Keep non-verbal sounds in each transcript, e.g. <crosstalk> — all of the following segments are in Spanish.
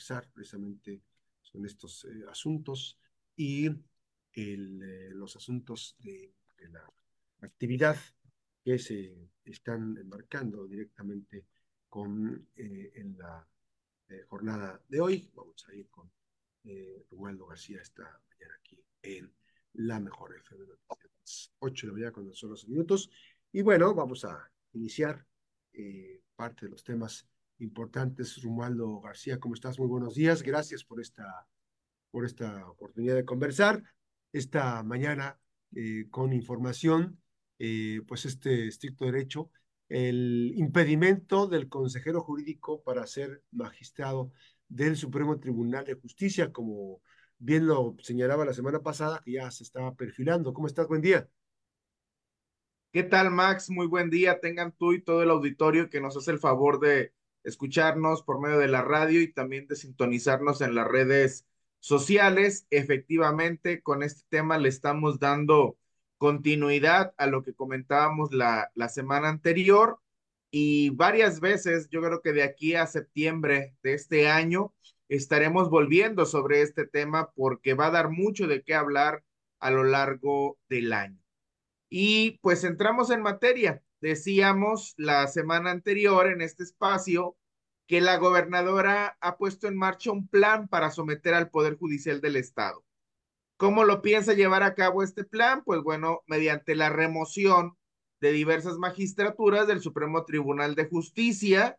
conversar precisamente son estos eh, asuntos y el, eh, los asuntos de, de, la actividad que se están enmarcando directamente con eh, en la jornada de hoy. Vamos a ir con eh, Romualdo García esta mañana aquí en la mejor FM de 8 de la mañana con solo minutos. Y bueno, vamos a iniciar eh, parte de los temas importantes. Romualdo García, ¿cómo estás? Muy buenos días. Gracias por esta, por esta oportunidad de conversar esta mañana eh, con información, eh, pues este estricto derecho, el impedimento del consejero jurídico para ser magistrado del Supremo Tribunal de Justicia, como bien lo señalaba la semana pasada, que ya se estaba perfilando. ¿Cómo estás? Buen día. ¿Qué tal, Max? Muy buen día. Tengan tú y todo el auditorio que nos hace el favor de escucharnos por medio de la radio y también de sintonizarnos en las redes sociales. Efectivamente, con este tema le estamos dando continuidad a lo que comentábamos la, la semana anterior y varias veces, yo creo que de aquí a septiembre de este año, estaremos volviendo sobre este tema porque va a dar mucho de qué hablar a lo largo del año. Y pues entramos en materia. Decíamos la semana anterior en este espacio que la gobernadora ha puesto en marcha un plan para someter al Poder Judicial del Estado. ¿Cómo lo piensa llevar a cabo este plan? Pues bueno, mediante la remoción de diversas magistraturas del Supremo Tribunal de Justicia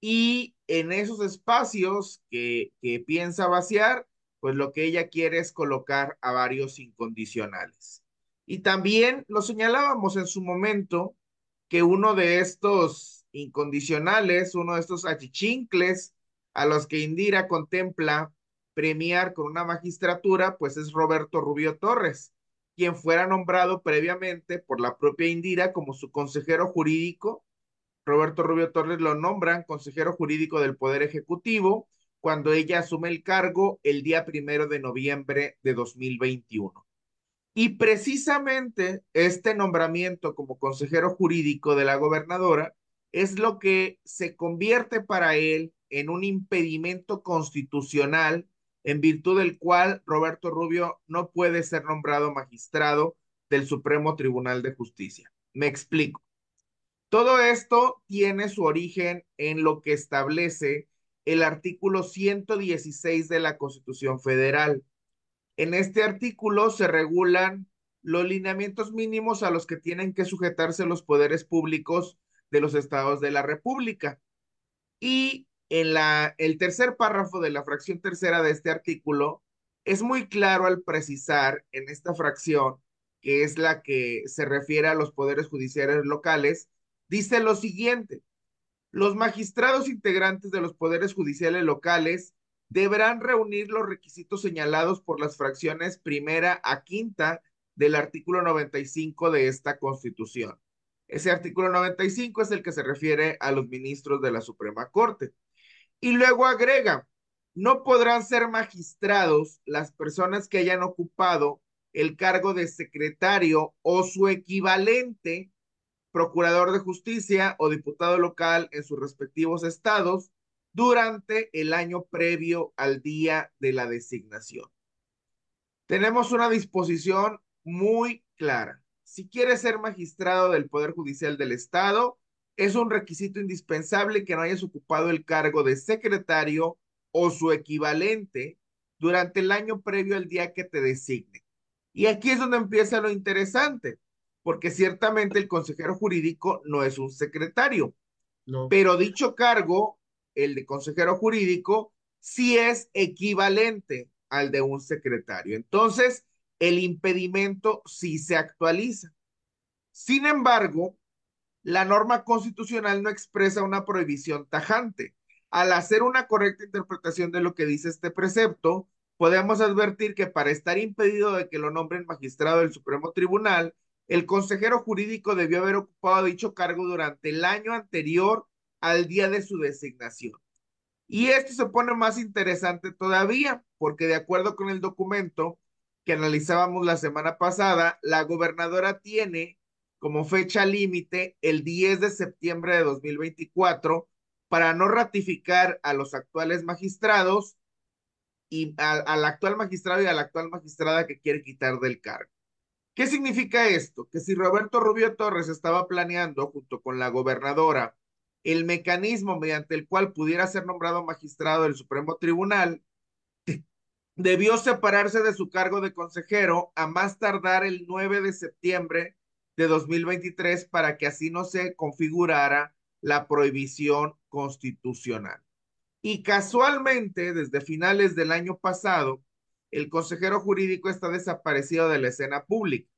y en esos espacios que, que piensa vaciar, pues lo que ella quiere es colocar a varios incondicionales. Y también lo señalábamos en su momento que uno de estos incondicionales, uno de estos achichincles a los que Indira contempla premiar con una magistratura, pues es Roberto Rubio Torres, quien fuera nombrado previamente por la propia Indira como su consejero jurídico. Roberto Rubio Torres lo nombran consejero jurídico del Poder Ejecutivo cuando ella asume el cargo el día primero de noviembre de 2021. Y precisamente este nombramiento como consejero jurídico de la gobernadora es lo que se convierte para él en un impedimento constitucional en virtud del cual Roberto Rubio no puede ser nombrado magistrado del Supremo Tribunal de Justicia. Me explico. Todo esto tiene su origen en lo que establece el artículo 116 de la Constitución Federal. En este artículo se regulan los lineamientos mínimos a los que tienen que sujetarse los poderes públicos de los estados de la República. Y en la, el tercer párrafo de la fracción tercera de este artículo es muy claro al precisar en esta fracción, que es la que se refiere a los poderes judiciales locales, dice lo siguiente, los magistrados integrantes de los poderes judiciales locales deberán reunir los requisitos señalados por las fracciones primera a quinta del artículo 95 de esta Constitución. Ese artículo 95 es el que se refiere a los ministros de la Suprema Corte. Y luego agrega, no podrán ser magistrados las personas que hayan ocupado el cargo de secretario o su equivalente, procurador de justicia o diputado local en sus respectivos estados durante el año previo al día de la designación. Tenemos una disposición muy clara. Si quiere ser magistrado del Poder Judicial del Estado, es un requisito indispensable que no hayas ocupado el cargo de secretario o su equivalente durante el año previo al día que te designe. Y aquí es donde empieza lo interesante, porque ciertamente el consejero jurídico no es un secretario, no. pero dicho cargo, el de consejero jurídico, sí es equivalente al de un secretario. Entonces, el impedimento sí se actualiza. Sin embargo, la norma constitucional no expresa una prohibición tajante. Al hacer una correcta interpretación de lo que dice este precepto, podemos advertir que para estar impedido de que lo nombren magistrado del Supremo Tribunal, el consejero jurídico debió haber ocupado dicho cargo durante el año anterior al día de su designación. Y esto se pone más interesante todavía, porque de acuerdo con el documento que analizábamos la semana pasada, la gobernadora tiene como fecha límite el 10 de septiembre de 2024 para no ratificar a los actuales magistrados y al actual magistrado y a la actual magistrada que quiere quitar del cargo. ¿Qué significa esto? Que si Roberto Rubio Torres estaba planeando, junto con la gobernadora, el mecanismo mediante el cual pudiera ser nombrado magistrado del Supremo Tribunal, <laughs> debió separarse de su cargo de consejero a más tardar el 9 de septiembre de 2023 para que así no se configurara la prohibición constitucional. Y casualmente, desde finales del año pasado, el consejero jurídico está desaparecido de la escena pública.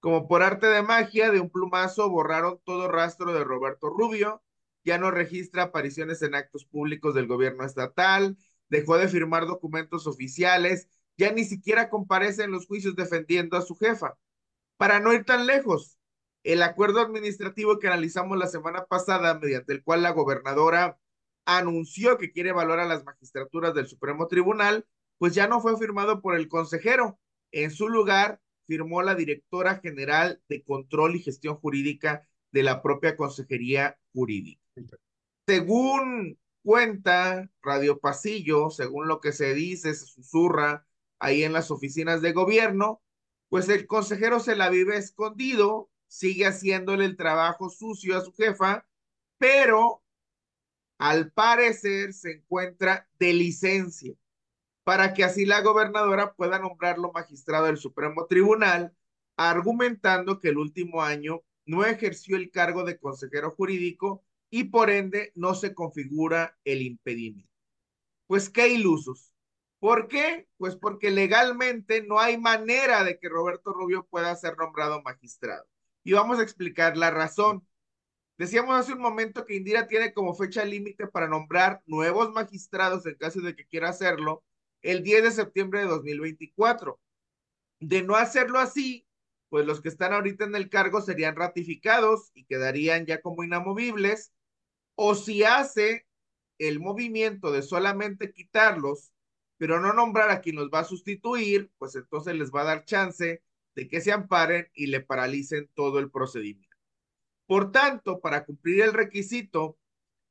Como por arte de magia, de un plumazo borraron todo rastro de Roberto Rubio, ya no registra apariciones en actos públicos del gobierno estatal, dejó de firmar documentos oficiales, ya ni siquiera comparece en los juicios defendiendo a su jefa. Para no ir tan lejos, el acuerdo administrativo que analizamos la semana pasada, mediante el cual la gobernadora anunció que quiere evaluar a las magistraturas del Supremo Tribunal, pues ya no fue firmado por el consejero. En su lugar, firmó la directora general de Control y Gestión Jurídica de la propia Consejería Jurídica. Según cuenta Radio Pasillo, según lo que se dice, se susurra ahí en las oficinas de gobierno, pues el consejero se la vive escondido, sigue haciéndole el trabajo sucio a su jefa, pero al parecer se encuentra de licencia para que así la gobernadora pueda nombrarlo magistrado del Supremo Tribunal, argumentando que el último año no ejerció el cargo de consejero jurídico y por ende no se configura el impedimento. Pues qué ilusos. ¿Por qué? Pues porque legalmente no hay manera de que Roberto Rubio pueda ser nombrado magistrado. Y vamos a explicar la razón. Decíamos hace un momento que Indira tiene como fecha límite para nombrar nuevos magistrados en caso de que quiera hacerlo el 10 de septiembre de 2024. De no hacerlo así, pues los que están ahorita en el cargo serían ratificados y quedarían ya como inamovibles, o si hace el movimiento de solamente quitarlos, pero no nombrar a quien los va a sustituir, pues entonces les va a dar chance de que se amparen y le paralicen todo el procedimiento. Por tanto, para cumplir el requisito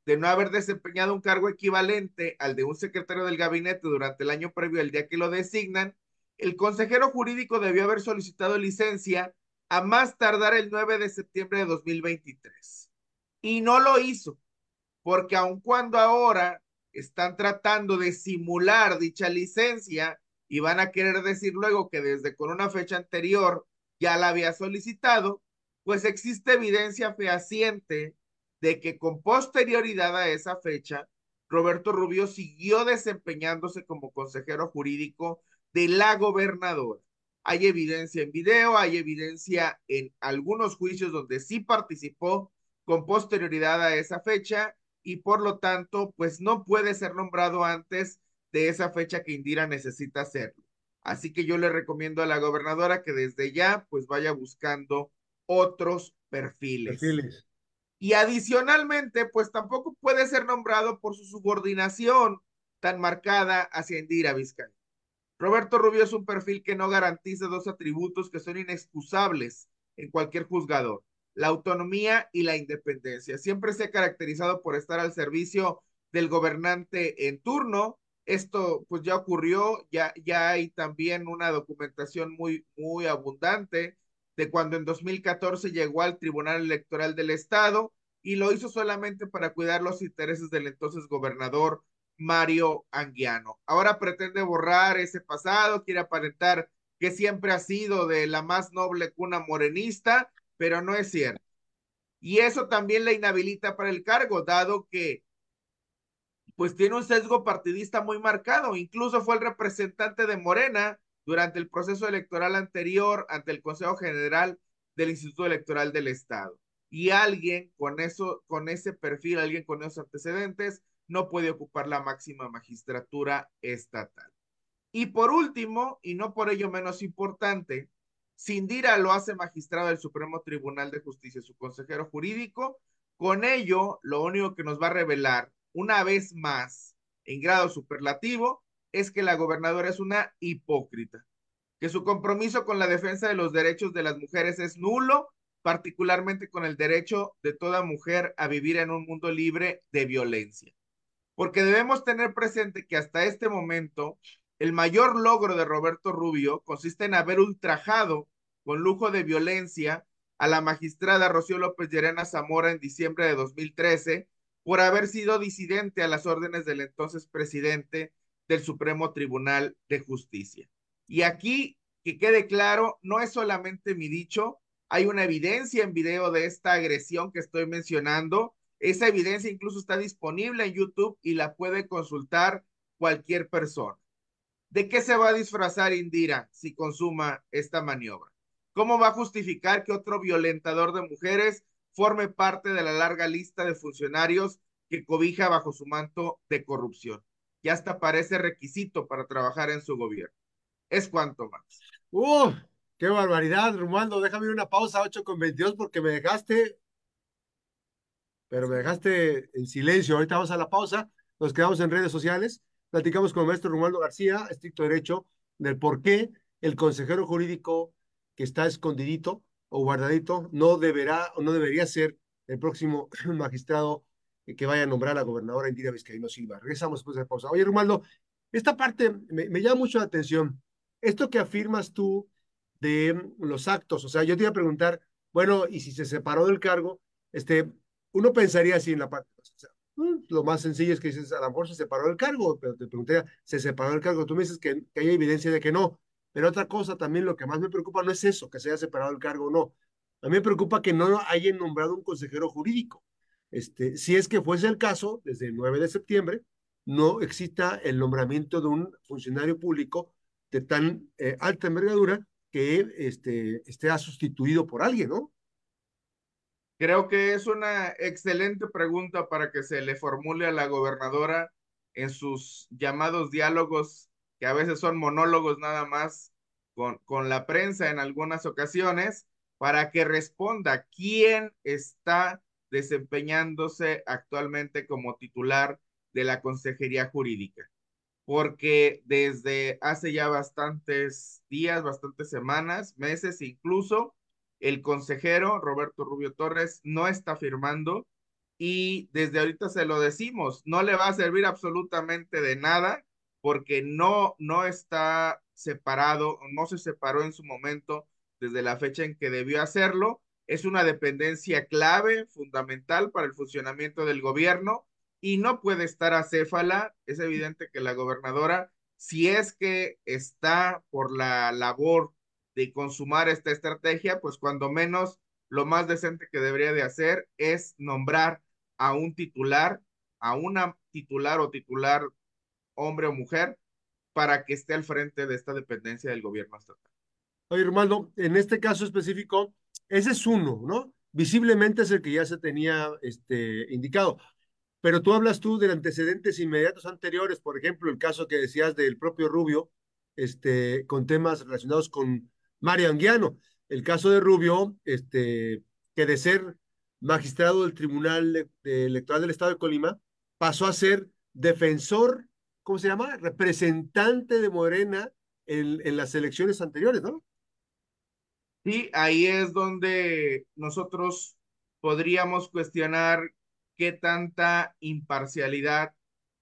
de no haber desempeñado un cargo equivalente al de un secretario del gabinete durante el año previo al día que lo designan, el consejero jurídico debió haber solicitado licencia a más tardar el 9 de septiembre de 2023. Y no lo hizo, porque aun cuando ahora están tratando de simular dicha licencia y van a querer decir luego que desde con una fecha anterior ya la había solicitado, pues existe evidencia fehaciente de que con posterioridad a esa fecha, Roberto Rubio siguió desempeñándose como consejero jurídico de la gobernadora. Hay evidencia en video, hay evidencia en algunos juicios donde sí participó con posterioridad a esa fecha y por lo tanto, pues no puede ser nombrado antes de esa fecha que Indira necesita hacerlo. Así que yo le recomiendo a la gobernadora que desde ya pues vaya buscando otros perfiles. perfiles. Y adicionalmente, pues tampoco puede ser nombrado por su subordinación tan marcada hacia Indira Vizcay. Roberto Rubio es un perfil que no garantiza dos atributos que son inexcusables en cualquier juzgador, la autonomía y la independencia. Siempre se ha caracterizado por estar al servicio del gobernante en turno. Esto pues ya ocurrió, ya, ya hay también una documentación muy, muy abundante de cuando en 2014 llegó al Tribunal Electoral del Estado y lo hizo solamente para cuidar los intereses del entonces gobernador Mario Anguiano. Ahora pretende borrar ese pasado, quiere aparentar que siempre ha sido de la más noble cuna morenista, pero no es cierto. Y eso también le inhabilita para el cargo, dado que pues tiene un sesgo partidista muy marcado. Incluso fue el representante de Morena durante el proceso electoral anterior ante el Consejo General del Instituto Electoral del Estado. Y alguien con eso, con ese perfil, alguien con esos antecedentes, no puede ocupar la máxima magistratura estatal. Y por último, y no por ello menos importante, Sindira lo hace magistrado del Supremo Tribunal de Justicia, su consejero jurídico. Con ello, lo único que nos va a revelar, una vez más, en grado superlativo, es que la gobernadora es una hipócrita, que su compromiso con la defensa de los derechos de las mujeres es nulo, particularmente con el derecho de toda mujer a vivir en un mundo libre de violencia. Porque debemos tener presente que hasta este momento el mayor logro de Roberto Rubio consiste en haber ultrajado con lujo de violencia a la magistrada Rocío López Llerena Zamora en diciembre de 2013 por haber sido disidente a las órdenes del entonces presidente del Supremo Tribunal de Justicia. Y aquí, que quede claro, no es solamente mi dicho, hay una evidencia en video de esta agresión que estoy mencionando. Esa evidencia incluso está disponible en YouTube y la puede consultar cualquier persona. ¿De qué se va a disfrazar Indira si consuma esta maniobra? ¿Cómo va a justificar que otro violentador de mujeres forme parte de la larga lista de funcionarios que cobija bajo su manto de corrupción? Y hasta parece requisito para trabajar en su gobierno. Es cuanto más. ¡Uh! ¡Qué barbaridad, Romualdo! Déjame una pausa 8 con 22 porque me dejaste, pero me dejaste en silencio. Ahorita vamos a la pausa, nos quedamos en redes sociales, platicamos con el maestro Romualdo García, estricto derecho, del por qué el consejero jurídico que está escondidito o guardadito no deberá o no debería ser el próximo <clears throat> magistrado que vaya a nombrar a la gobernadora Indira Vizcaíno Silva. Regresamos después de la pausa. Oye, Romualdo, esta parte me, me llama mucho la atención. Esto que afirmas tú de los actos, o sea, yo te iba a preguntar, bueno, y si se separó del cargo, este, uno pensaría así en la parte, mm, lo más sencillo es que dices, a lo mejor se separó del cargo, pero te preguntaría, ¿se separó del cargo? Tú me dices que, que hay evidencia de que no, pero otra cosa también, lo que más me preocupa no es eso, que se haya separado el cargo o no. A mí me preocupa que no hayan nombrado un consejero jurídico. Este, si es que fuese el caso, desde el 9 de septiembre, no exista el nombramiento de un funcionario público de tan eh, alta envergadura que este, esté sustituido por alguien, ¿no? Creo que es una excelente pregunta para que se le formule a la gobernadora en sus llamados diálogos que a veces son monólogos nada más con, con la prensa en algunas ocasiones, para que responda quién está desempeñándose actualmente como titular de la Consejería Jurídica. Porque desde hace ya bastantes días, bastantes semanas, meses incluso, el consejero Roberto Rubio Torres no está firmando y desde ahorita se lo decimos, no le va a servir absolutamente de nada porque no, no está separado, no se separó en su momento desde la fecha en que debió hacerlo. Es una dependencia clave, fundamental para el funcionamiento del gobierno y no puede estar acéfala. Es evidente que la gobernadora, si es que está por la labor de consumar esta estrategia, pues cuando menos lo más decente que debería de hacer es nombrar a un titular, a una titular o titular hombre o mujer, para que esté al frente de esta dependencia del gobierno estatal. Oye, Romaldo, en este caso específico, ese es uno, ¿no? Visiblemente es el que ya se tenía este, indicado. Pero tú hablas tú de antecedentes inmediatos anteriores, por ejemplo, el caso que decías del propio Rubio, este, con temas relacionados con Mario Anguiano. El caso de Rubio, este, que de ser magistrado del Tribunal Electoral del Estado de Colima, pasó a ser defensor ¿cómo se llama? Representante de Morena en, en las elecciones anteriores, ¿no? Sí, ahí es donde nosotros podríamos cuestionar qué tanta imparcialidad,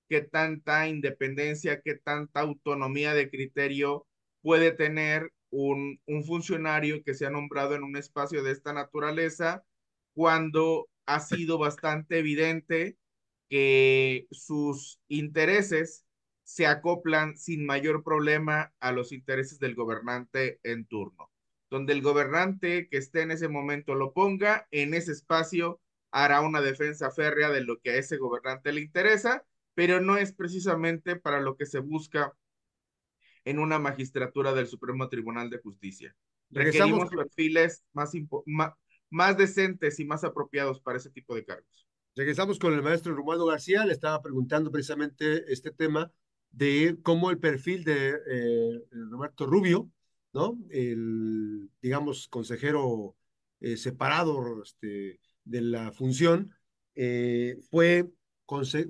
qué tanta independencia, qué tanta autonomía de criterio puede tener un, un, funcionario que se ha nombrado en un espacio de esta naturaleza cuando ha sido bastante evidente que sus intereses se acoplan sin mayor problema a los intereses del gobernante en turno. Donde el gobernante que esté en ese momento lo ponga, en ese espacio hará una defensa férrea de lo que a ese gobernante le interesa, pero no es precisamente para lo que se busca en una magistratura del Supremo Tribunal de Justicia. Requerimos perfiles más, más, más decentes y más apropiados para ese tipo de cargos. Regresamos con el maestro Romualdo García, le estaba preguntando precisamente este tema de cómo el perfil de eh, Roberto Rubio, ¿no? El, digamos, consejero eh, separado este, de la función, eh, fue,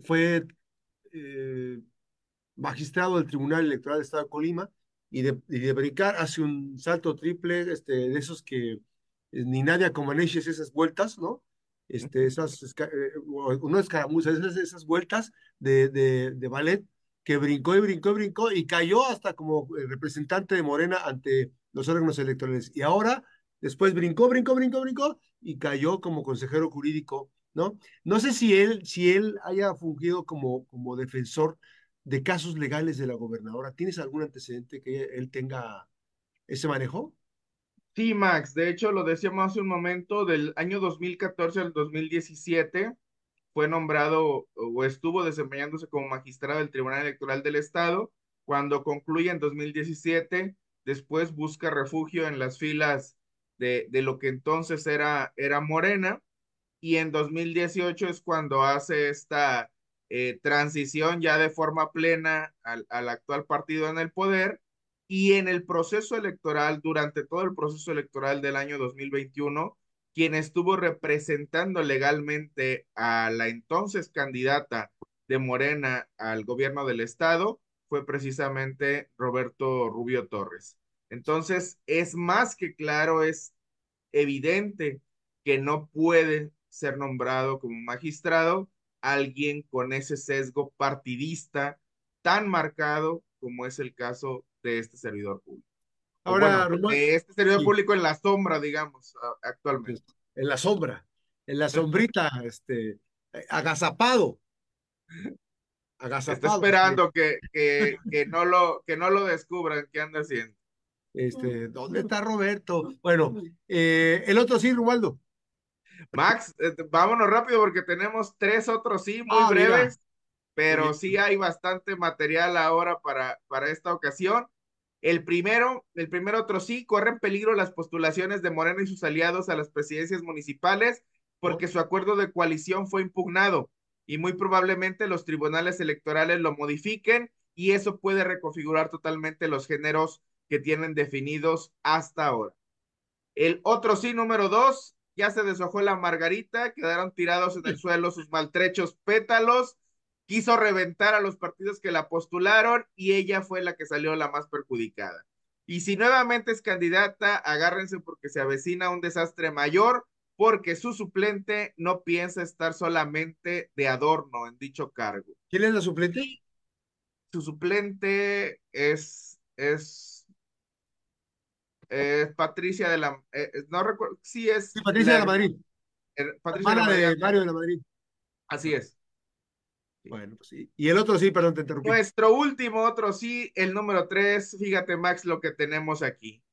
fue magistrado del Tribunal Electoral del Estado de Colima y de, y de brincar hace un salto triple este, de esos que ni nadie acomanece esas vueltas, ¿no? Este, esas, no escaramuzas, esas, esas vueltas de, de, de ballet que brincó y brincó y brincó y cayó hasta como eh, representante de Morena ante los órganos electorales. Y ahora, después brincó, brincó, brincó, brincó y cayó como consejero jurídico, ¿no? No sé si él, si él haya fungido como, como defensor de casos legales de la gobernadora. ¿Tienes algún antecedente que él tenga ese manejo? Sí, Max, de hecho lo decíamos hace un momento, del año 2014 al 2017 fue nombrado o estuvo desempeñándose como magistrado del Tribunal Electoral del Estado. Cuando concluye en 2017, después busca refugio en las filas de, de lo que entonces era, era Morena. Y en 2018 es cuando hace esta eh, transición ya de forma plena al, al actual partido en el poder y en el proceso electoral, durante todo el proceso electoral del año 2021, quien estuvo representando legalmente a la entonces candidata de Morena al gobierno del estado fue precisamente Roberto Rubio Torres. Entonces, es más que claro, es evidente que no puede ser nombrado como magistrado alguien con ese sesgo partidista tan marcado como es el caso de este servidor público. Ahora, de este servidor público en la sombra, digamos, actualmente. En la sombra, en la sombrita, <laughs> este, agazapado. Agazapado. Está esperando que, que, que, no lo, que no lo descubran qué anda haciendo. Este, ¿dónde está Roberto? Bueno, eh, el otro sí, Rubaldo. Max, eh, vámonos rápido porque tenemos tres otros sí, muy ah, breves pero sí hay bastante material ahora para, para esta ocasión. El primero, el primer otro sí, corre en peligro las postulaciones de Morena y sus aliados a las presidencias municipales porque su acuerdo de coalición fue impugnado y muy probablemente los tribunales electorales lo modifiquen y eso puede reconfigurar totalmente los géneros que tienen definidos hasta ahora. El otro sí, número dos, ya se deshojó la margarita, quedaron tirados en el <laughs> suelo sus maltrechos pétalos quiso reventar a los partidos que la postularon y ella fue la que salió la más perjudicada. Y si nuevamente es candidata, agárrense porque se avecina un desastre mayor, porque su suplente no piensa estar solamente de adorno en dicho cargo. ¿Quién es la suplente? Su suplente es, es, Patricia de la, eh, no recuerdo, sí es. Patricia de la Madrid. Patricia de, Mario de la Madrid. Así es. Bueno, pues sí. Y el otro sí, perdón, te interrumpí. Nuestro último, otro sí, el número tres, fíjate Max lo que tenemos aquí.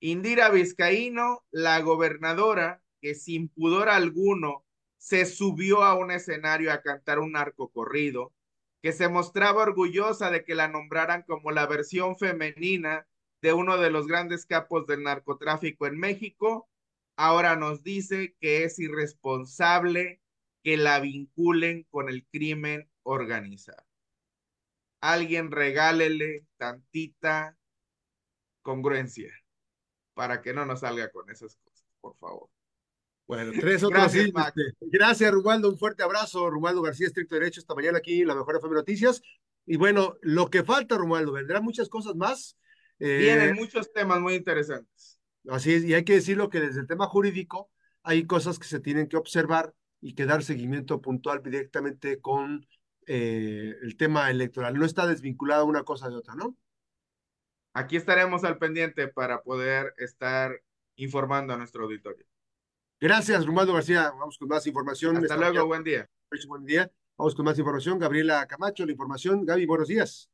Indira Vizcaíno, la gobernadora, que sin pudor alguno se subió a un escenario a cantar un arco corrido, que se mostraba orgullosa de que la nombraran como la versión femenina de uno de los grandes capos del narcotráfico en México, ahora nos dice que es irresponsable que la vinculen con el crimen organizado. Alguien regálele tantita congruencia para que no nos salga con esas cosas, por favor. Bueno, tres otros Gracias, este, Gracias, Rubaldo. Un fuerte abrazo. Rubaldo García, estricto derecho, esta mañana aquí en la Mejor FM Noticias. Y bueno, lo que falta, Rubaldo, vendrán muchas cosas más. Eh, Vienen muchos temas muy interesantes. Así es, y hay que decirlo que desde el tema jurídico hay cosas que se tienen que observar y que dar seguimiento puntual directamente con eh, el tema electoral. No está desvinculada una cosa de otra, ¿no? Aquí estaremos al pendiente para poder estar informando a nuestro auditorio. Gracias, Romualdo García. Vamos con más información. Hasta luego, buen día. Buen día. Vamos con más información. Gabriela Camacho, la información. Gaby, buenos días.